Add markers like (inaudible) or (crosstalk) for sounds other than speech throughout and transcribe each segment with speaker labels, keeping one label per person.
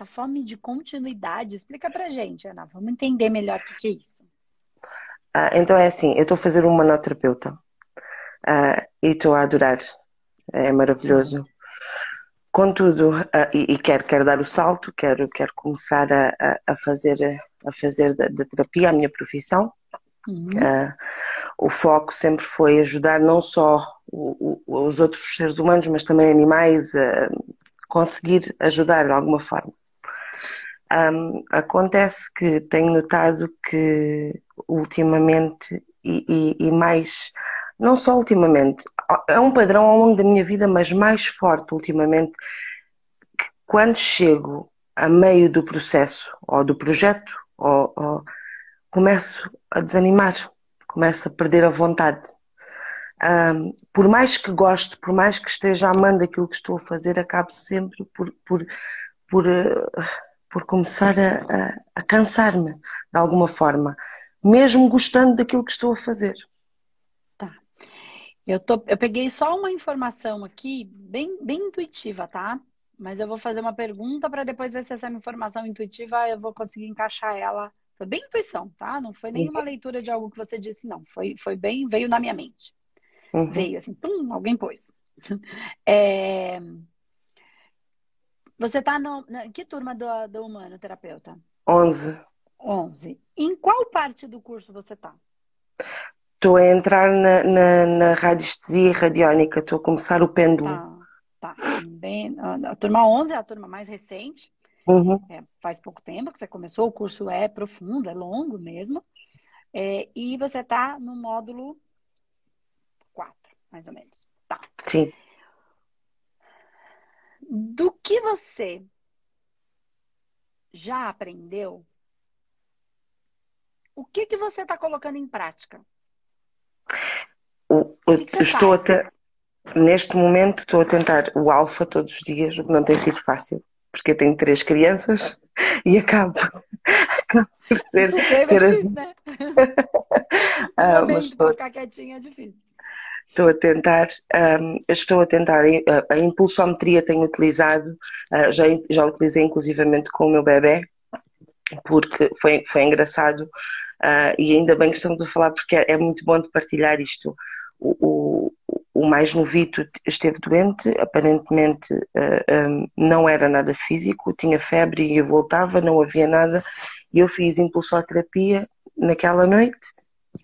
Speaker 1: essa fome de continuidade. Explica pra gente, Ana. Vamos entender melhor o que, que é isso.
Speaker 2: Ah, então é assim, eu estou a fazer uma manoterapeuta ah, e estou a adorar. É maravilhoso. Contudo, ah, e, e quero, quero dar o salto, quero, quero começar a, a, fazer, a fazer da, da terapia a minha profissão. Uhum. Uh, o foco sempre foi ajudar não só o, o, os outros seres humanos, mas também animais a conseguir ajudar de alguma forma. Um, acontece que tenho notado que ultimamente, e, e, e, mais, não só ultimamente, é um padrão ao longo da minha vida, mas mais forte ultimamente, que quando chego a meio do processo ou do projeto, ou, ou, começo a desanimar, começo a perder a vontade. Um, por mais que goste, por mais que esteja amando aquilo que estou a fazer, acabo sempre por, por, por uh, por começar a, a, a cansar-me de alguma forma, mesmo gostando daquilo que estou a fazer.
Speaker 1: Tá. Eu, tô, eu peguei só uma informação aqui, bem, bem intuitiva, tá? Mas eu vou fazer uma pergunta para depois ver se essa informação intuitiva eu vou conseguir encaixar ela. Foi bem intuição, tá? Não foi nenhuma uhum. leitura de algo que você disse, não. Foi, foi bem, veio na minha mente. Uhum. Veio assim, pum, alguém pôs. (laughs) É, você está no. Na, que turma do, do humano terapeuta?
Speaker 2: 11.
Speaker 1: 11. Em qual parte do curso você está?
Speaker 2: Estou a entrar na, na, na radiestesia radiónica, estou a começar o pêndulo.
Speaker 1: Tá, tá. Bem, a turma 11 é a turma mais recente.
Speaker 2: Uhum.
Speaker 1: É, faz pouco tempo que você começou, o curso é profundo, é longo mesmo. É, e você está no módulo 4, mais ou menos. Tá.
Speaker 2: Sim
Speaker 1: do que você já aprendeu, o que, que você está colocando em prática?
Speaker 2: O, o que estou até, neste momento estou a tentar o alfa todos os dias, o que não tem sido fácil, porque eu tenho três crianças (laughs) e acabo, acabo por ser,
Speaker 1: ser, ser assim. difícil, assim. Né? (laughs) ah, mas estou... ficar quietinha é difícil.
Speaker 2: Estou a tentar, um, estou a tentar, a, a impulsometria tenho utilizado, uh, já, já utilizei inclusivamente com o meu bebê, porque foi, foi engraçado uh, e ainda bem que estamos a falar porque é, é muito bom de partilhar isto. O, o, o mais novito esteve doente, aparentemente uh, um, não era nada físico, tinha febre e eu voltava, não havia nada, e eu fiz impulsoterapia naquela noite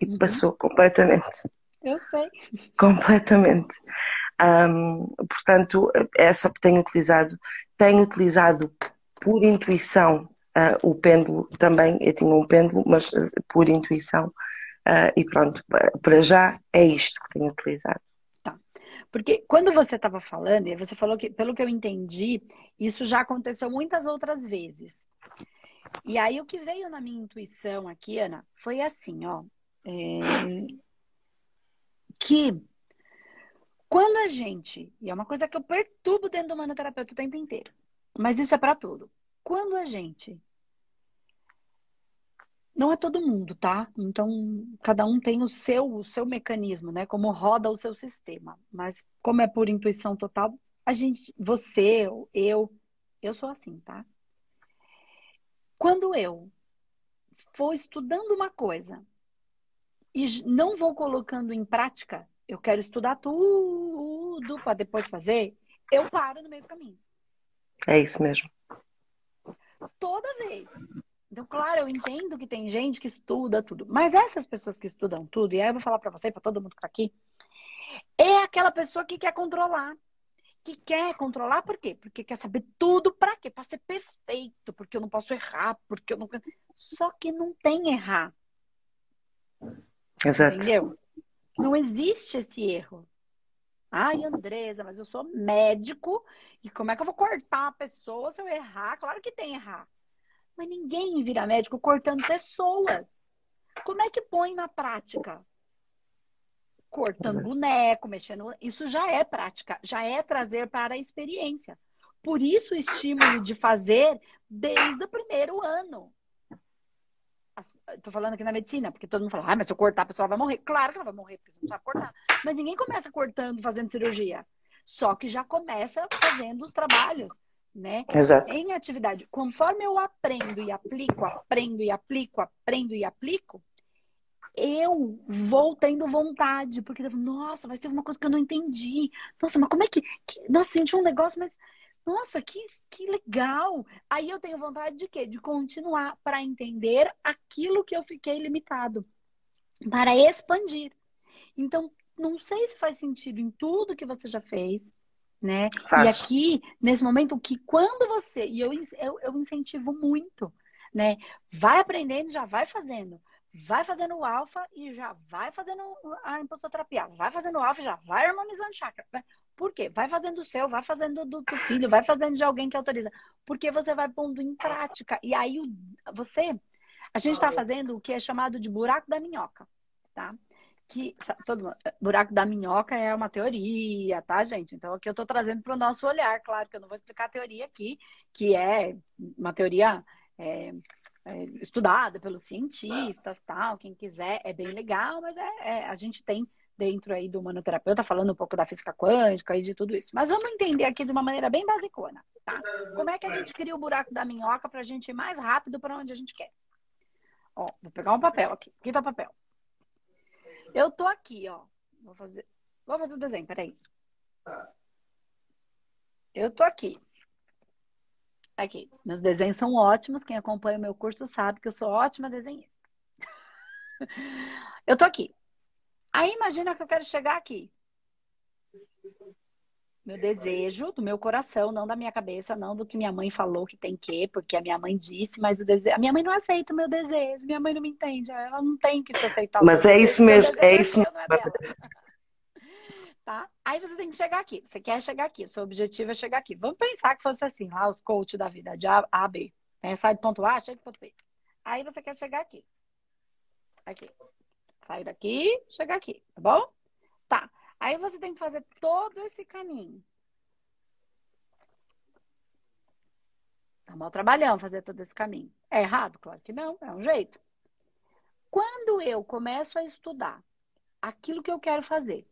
Speaker 2: e uhum. passou completamente.
Speaker 1: Eu sei. (laughs)
Speaker 2: Completamente. Um, portanto, essa tenho utilizado, tenho utilizado por intuição uh, o pêndulo também. Eu tinha um pêndulo, mas por intuição. Uh, e pronto, para já é isto que tenho utilizado.
Speaker 1: Tá. Porque quando você estava falando, você falou que, pelo que eu entendi, isso já aconteceu muitas outras vezes. E aí o que veio na minha intuição aqui, Ana, foi assim, ó. É, que quando a gente, e é uma coisa que eu perturbo dentro do manoterapeuta o tempo inteiro, mas isso é para tudo. Quando a gente não é todo mundo, tá? Então, cada um tem o seu, o seu mecanismo, né? Como roda o seu sistema. Mas como é por intuição total, a gente, você, eu, eu sou assim, tá? Quando eu for estudando uma coisa e não vou colocando em prática, eu quero estudar tudo para depois fazer, eu paro no meio do caminho.
Speaker 2: É isso mesmo.
Speaker 1: Toda vez. Então, claro, eu entendo que tem gente que estuda tudo, mas essas pessoas que estudam tudo, e aí eu vou falar para você, para todo mundo que tá aqui, é aquela pessoa que quer controlar. Que quer controlar por quê? Porque quer saber tudo para quê? Para ser perfeito, porque eu não posso errar, porque eu não. Só que não tem errar.
Speaker 2: Exato.
Speaker 1: Entendeu? Não existe esse erro. Ai, Andresa, mas eu sou médico e como é que eu vou cortar a pessoa se eu errar? Claro que tem errar. Mas ninguém vira médico cortando pessoas. Como é que põe na prática? Cortando boneco, mexendo. Isso já é prática, já é trazer para a experiência. Por isso o estímulo de fazer desde o primeiro ano. Estou falando aqui na medicina, porque todo mundo fala, ah, mas se eu cortar, a pessoa vai morrer. Claro que ela vai morrer, porque você não sabe cortar. Mas ninguém começa cortando, fazendo cirurgia. Só que já começa fazendo os trabalhos né?
Speaker 2: Exato.
Speaker 1: Em atividade. Conforme eu aprendo e aplico, aprendo e aplico, aprendo e aplico, eu vou tendo vontade, porque, nossa, mas teve uma coisa que eu não entendi. Nossa, mas como é que. que nossa, senti um negócio, mas. Nossa, que, que legal! Aí eu tenho vontade de quê? De continuar para entender aquilo que eu fiquei limitado, para expandir. Então, não sei se faz sentido em tudo que você já fez, né?
Speaker 2: Faz.
Speaker 1: E aqui, nesse momento, que quando você, e eu, eu, eu incentivo muito, né? Vai aprendendo, já vai fazendo. Vai fazendo o alfa e já vai fazendo a impulsoterapia. Vai fazendo o alfa e já vai harmonizando chakra. Por quê? Vai fazendo o seu, vai fazendo do, do filho, vai fazendo de alguém que autoriza. Porque você vai pondo em prática. E aí você. A gente está fazendo o que é chamado de buraco da minhoca, tá? que mundo, buraco da minhoca é uma teoria, tá, gente? Então aqui eu estou trazendo para o nosso olhar, claro que eu não vou explicar a teoria aqui, que é uma teoria é, é, estudada pelos cientistas, tal. Quem quiser é bem legal, mas é, é, a gente tem dentro aí do manoterapeuta falando um pouco da física quântica e de tudo isso. Mas vamos entender aqui de uma maneira bem basicona, tá? Como é que a gente cria o buraco da minhoca para a gente ir mais rápido para onde a gente quer? Ó, vou pegar um papel aqui. Aqui tá o papel. Eu tô aqui, ó. Vou fazer, vou fazer o desenho, peraí. Eu tô aqui. Aqui. Meus desenhos são ótimos. Quem acompanha o meu curso sabe que eu sou ótima desenhista. (laughs) Eu tô aqui. Aí imagina que eu quero chegar aqui. Meu desejo do meu coração, não da minha cabeça, não do que minha mãe falou que tem que, porque a minha mãe disse, mas o desejo. A minha mãe não aceita o meu desejo, minha mãe não me entende, ela não tem que te aceitar.
Speaker 2: Mas é isso mesmo, é isso mesmo.
Speaker 1: Tá? Aí você tem que chegar aqui. Você quer chegar aqui, o seu objetivo é chegar aqui. Vamos pensar que fosse assim, lá os coaches da vida, de A a B. Né? Sai do ponto A, chega do ponto B. Aí você quer chegar aqui. Aqui. Sai daqui, chega aqui, tá bom? Tá. Aí você tem que fazer todo esse caminho. Tá mal trabalhando fazer todo esse caminho. É errado? Claro que não, é um jeito. Quando eu começo a estudar aquilo que eu quero fazer,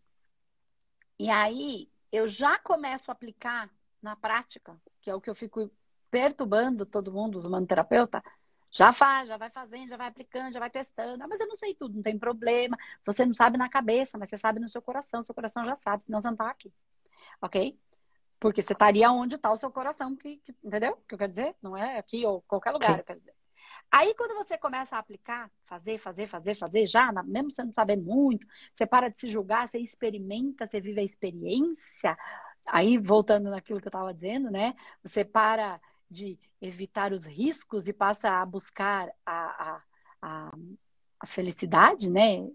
Speaker 1: e aí eu já começo a aplicar na prática, que é o que eu fico perturbando todo mundo, os humanoterapeuta, já faz, já vai fazendo, já vai aplicando, já vai testando. Ah, mas eu não sei tudo, não tem problema. Você não sabe na cabeça, mas você sabe no seu coração. Seu coração já sabe, senão você não tá aqui. Ok? Porque você estaria onde está o seu coração, que, que, entendeu? O que eu quero dizer? Não é aqui ou qualquer lugar, eu quero dizer. Aí, quando você começa a aplicar, fazer, fazer, fazer, fazer, já, mesmo você não sabendo muito, você para de se julgar, você experimenta, você vive a experiência. Aí, voltando naquilo que eu estava dizendo, né? Você para de evitar os riscos e passa a buscar a, a, a, a felicidade, né?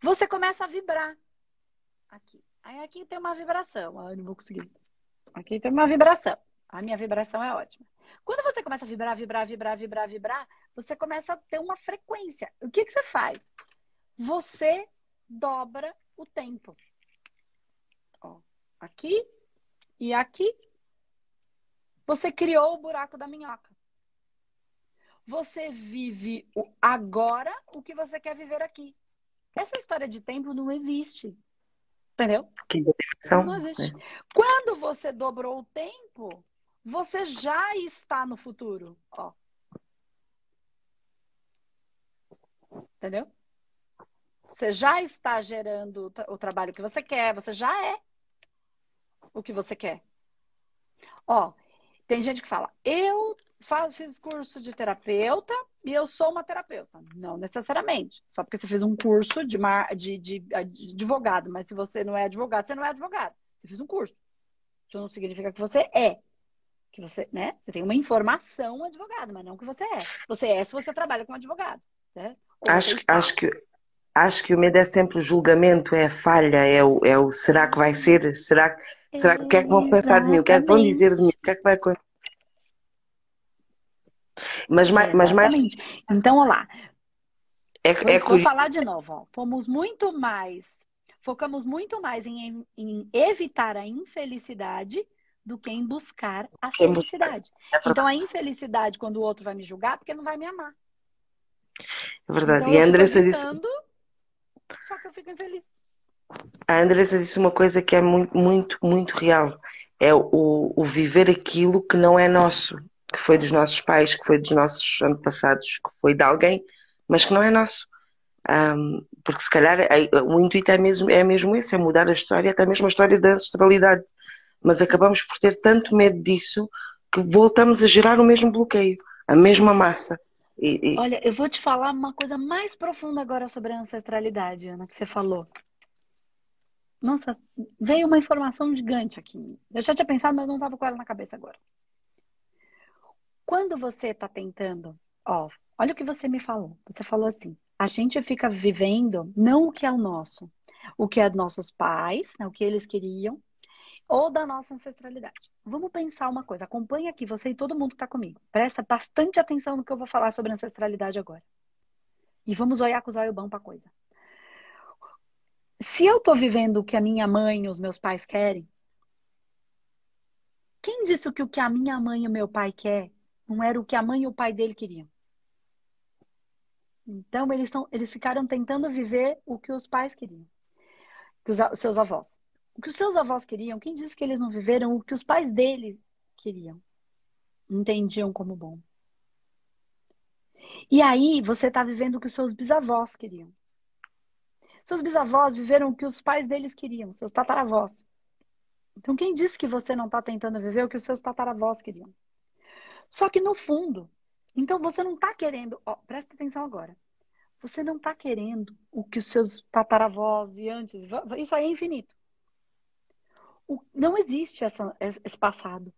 Speaker 1: Você começa a vibrar. Aqui. Aí aqui tem uma vibração. Ah, eu não vou conseguir. Aqui tem uma vibração. A minha vibração é ótima. Quando você começa a vibrar, vibrar, vibrar, vibrar, vibrar, você começa a ter uma frequência. O que, que você faz? Você dobra o tempo. Ó, aqui e aqui você criou o buraco da minhoca. Você vive agora o que você quer viver aqui. Essa história de tempo não existe. Entendeu?
Speaker 2: Que.
Speaker 1: Não existe. É. Quando você dobrou o tempo, você já está no futuro. Ó. Entendeu? Você já está gerando o trabalho que você quer, você já é o que você quer. Ó, tem gente que fala, eu faço, fiz curso de terapeuta e eu sou uma terapeuta. Não necessariamente. Só porque você fez um curso de, mar, de, de, de advogado, mas se você não é advogado, você não é advogado. Você fez um curso. Isso não significa que você é. Que você, né? Você tem uma informação advogado, mas não que você é. Você é se você trabalha como advogado. Né?
Speaker 2: Acho, acho que acho que o medo é sempre o julgamento, é a falha, é o, é o será que vai ser? Será, será o que é que vão pensar de mim? O que é que vão dizer de mim? O que é que vai acontecer? Mas, mais, mas mais.
Speaker 1: Então, olha lá. É, é vou falar de novo. Ó. Fomos muito mais. Focamos muito mais em, em evitar a infelicidade do que em buscar a felicidade. É então, a infelicidade, quando o outro vai me julgar, porque não vai me amar.
Speaker 2: É verdade. Então, e a Andressa disse.
Speaker 1: Só que eu fico infeliz.
Speaker 2: A Andressa disse uma coisa que é muito, muito, muito real, é o, o viver aquilo que não é nosso, que foi dos nossos pais, que foi dos nossos antepassados, que foi de alguém, mas que não é nosso. Um, porque se calhar é, o intuito é mesmo, é mesmo esse, é mudar a história, até mesmo a história da ancestralidade. Mas acabamos por ter tanto medo disso que voltamos a gerar o mesmo bloqueio, a mesma massa.
Speaker 1: E, e... Olha, eu vou te falar uma coisa mais profunda agora sobre a ancestralidade, Ana, que você falou. Nossa, veio uma informação gigante aqui. Eu já tinha pensado, mas não estava com ela na cabeça agora. Quando você está tentando, ó, olha o que você me falou. Você falou assim: a gente fica vivendo não o que é o nosso, o que é dos nossos pais, né, o que eles queriam, ou da nossa ancestralidade. Vamos pensar uma coisa. Acompanha aqui, você e todo mundo que está comigo. Presta bastante atenção no que eu vou falar sobre ancestralidade agora. E vamos olhar com os olhos bons para a coisa. Se eu estou vivendo o que a minha mãe e os meus pais querem, quem disse que o que a minha mãe e o meu pai quer não era o que a mãe e o pai dele queriam? Então, eles, tão, eles ficaram tentando viver o que os pais queriam, que os, seus avós. O que os seus avós queriam, quem disse que eles não viveram o que os pais deles queriam? Entendiam como bom. E aí você está vivendo o que os seus bisavós queriam. Seus bisavós viveram o que os pais deles queriam, seus tataravós. Então quem disse que você não está tentando viver o que os seus tataravós queriam? Só que no fundo, então você não está querendo, ó, presta atenção agora. Você não está querendo o que os seus tataravós e antes, isso aí é infinito. O, não existe essa, esse passado.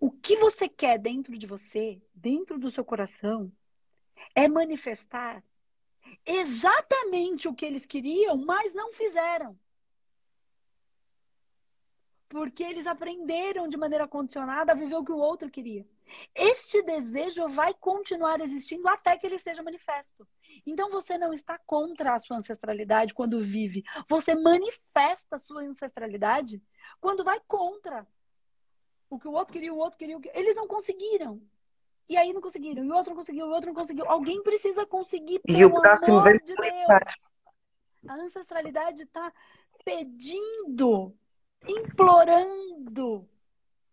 Speaker 1: O que você quer dentro de você, dentro do seu coração, é manifestar exatamente o que eles queriam, mas não fizeram. Porque eles aprenderam de maneira condicionada a viver o que o outro queria. Este desejo vai continuar existindo até que ele seja manifesto. Então você não está contra a sua ancestralidade quando vive. Você manifesta a sua ancestralidade quando vai contra o que o outro queria, o outro queria. Eles não conseguiram. E aí não conseguiram. E o outro não conseguiu, o outro não conseguiu. Alguém precisa conseguir.
Speaker 2: E o próximo vem de Deus.
Speaker 1: A ancestralidade está pedindo, implorando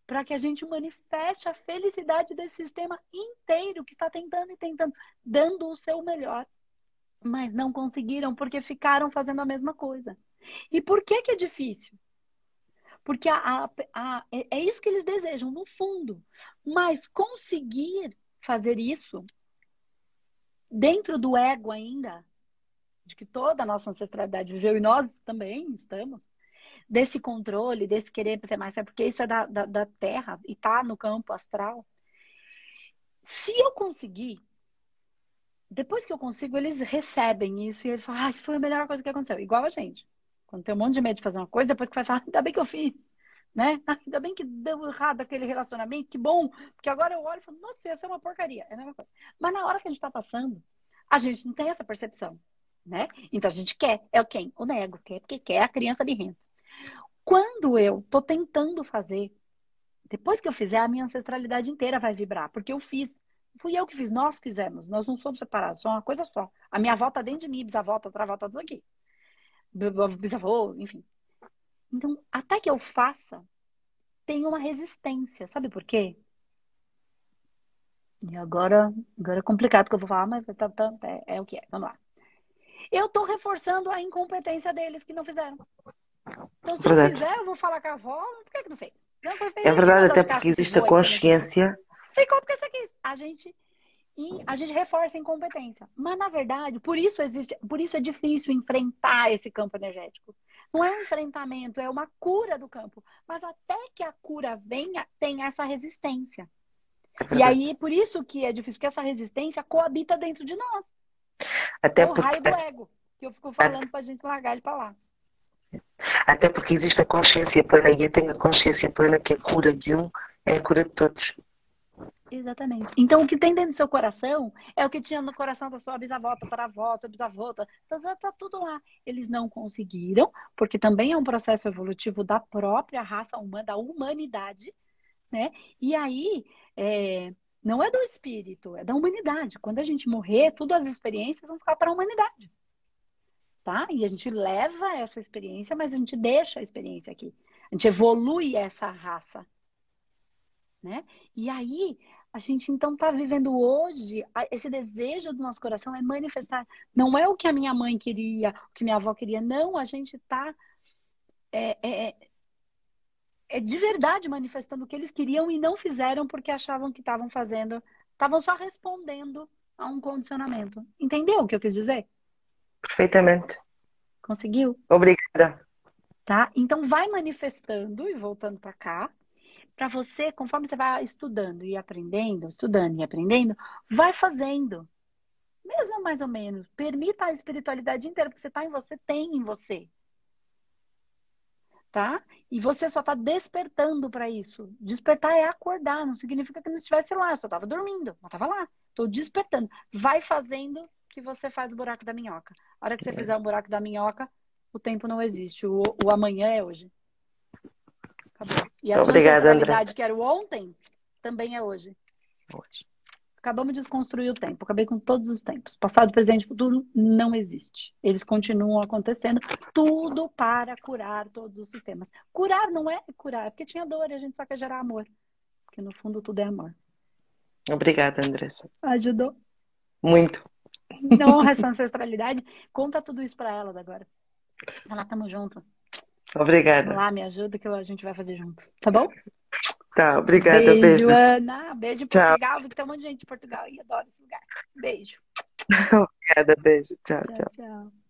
Speaker 1: para que a gente manifeste a felicidade desse sistema inteiro que está tentando e tentando, dando o seu melhor. Mas não conseguiram porque ficaram fazendo a mesma coisa. E por que, que é difícil? Porque a, a, a, é, é isso que eles desejam, no fundo. Mas conseguir fazer isso dentro do ego ainda, de que toda a nossa ancestralidade viveu e nós também estamos, desse controle, desse querer ser mais, é porque isso é da, da, da Terra e tá no campo astral. Se eu conseguir, depois que eu consigo, eles recebem isso e eles falam, ah, isso foi a melhor coisa que aconteceu. Igual a gente. Quando tem um monte de medo de fazer uma coisa, depois que vai falar, ainda bem que eu fiz. Né? Ainda bem que deu errado aquele relacionamento, que bom, porque agora eu olho e falo, nossa, ia ser uma porcaria. É a mesma coisa. Mas na hora que a gente está passando, a gente não tem essa percepção, né? Então a gente quer, é o quem? O nego, quer, porque quer a criança birrenta. Quando eu tô tentando fazer, depois que eu fizer, a minha ancestralidade inteira vai vibrar, porque eu fiz. Fui eu que fiz, nós fizemos, nós não somos separados, somos uma coisa só. A minha avó tá dentro de mim, bisavó, tataravó, tá tudo aqui. Bisavô, enfim. Então, até que eu faça, tem uma resistência. Sabe por quê? E agora, agora é complicado que eu vou falar, mas tá, tá, é, é o que é. Vamos lá. Eu tô reforçando a incompetência deles que não fizeram. Então, se verdade. eu fizer, eu vou falar com a avó, por que, que não fez? Não
Speaker 2: foi feito, é verdade, até porque existe a consciência.
Speaker 1: Ficou porque você quis. A gente, e a gente reforça a incompetência. Mas, na verdade, por isso existe, por isso é difícil enfrentar esse campo energético. Não é um enfrentamento, é uma cura do campo. Mas até que a cura venha, tem essa resistência. É e aí, por isso que é difícil, porque essa resistência coabita dentro de nós.
Speaker 2: Até é o
Speaker 1: porque... raio do ego, que eu fico falando é... pra gente largar ele pra lá.
Speaker 2: Até porque existe a consciência plena e eu tenho a consciência plena que a cura de um é a cura de todos.
Speaker 1: Exatamente. Então, o que tem dentro do seu coração é o que tinha no coração da sua bisavó, tataravó, sua bisavó, tá, tá, tá tudo lá. Eles não conseguiram, porque também é um processo evolutivo da própria raça humana, da humanidade, né? E aí, é, não é do espírito, é da humanidade. Quando a gente morrer, todas as experiências vão ficar para a humanidade. Tá? E a gente leva essa experiência, mas a gente deixa a experiência aqui. A gente evolui essa raça, né? E aí a gente então está vivendo hoje, esse desejo do nosso coração é manifestar. Não é o que a minha mãe queria, o que minha avó queria, não, a gente está é, é, é, é, de verdade manifestando o que eles queriam e não fizeram porque achavam que estavam fazendo, estavam só respondendo a um condicionamento. Entendeu o que eu quis dizer?
Speaker 2: Perfeitamente.
Speaker 1: Conseguiu?
Speaker 2: Obrigada.
Speaker 1: Tá? Então vai manifestando e voltando para cá, para você, conforme você vai estudando e aprendendo, estudando e aprendendo, vai fazendo. Mesmo mais ou menos. Permita a espiritualidade inteira, porque você está em você, tem em você. Tá? E você só está despertando para isso. Despertar é acordar, não significa que não estivesse lá, eu só estava dormindo, não estava lá. Estou despertando. Vai fazendo que você faz o buraco da minhoca. A hora que você é. fizer o buraco da minhoca, o tempo não existe. O, o amanhã é hoje. Acabou. E a Obrigada, sua centralidade, que era o ontem, também é hoje. Hoje. Acabamos de desconstruir o tempo. Acabei com todos os tempos. Passado, presente e futuro não existe. Eles continuam acontecendo. Tudo para curar todos os sistemas. Curar não é curar, é porque tinha dor e a gente só quer gerar amor. Porque no fundo tudo é amor.
Speaker 2: Obrigada, Andressa.
Speaker 1: Ajudou?
Speaker 2: Muito.
Speaker 1: Não honra essa ancestralidade. Conta tudo isso para ela agora. Ela, tamo junto.
Speaker 2: Obrigada.
Speaker 1: Lá, me ajuda que a gente vai fazer junto. Tá bom?
Speaker 2: Tá, obrigada.
Speaker 1: Beijo,
Speaker 2: beijo.
Speaker 1: Ana. Beijo em Portugal. Tchau. Tem um monte de gente em Portugal e adoro esse lugar. Beijo. (laughs)
Speaker 2: obrigada, beijo. tchau. tchau. tchau. tchau.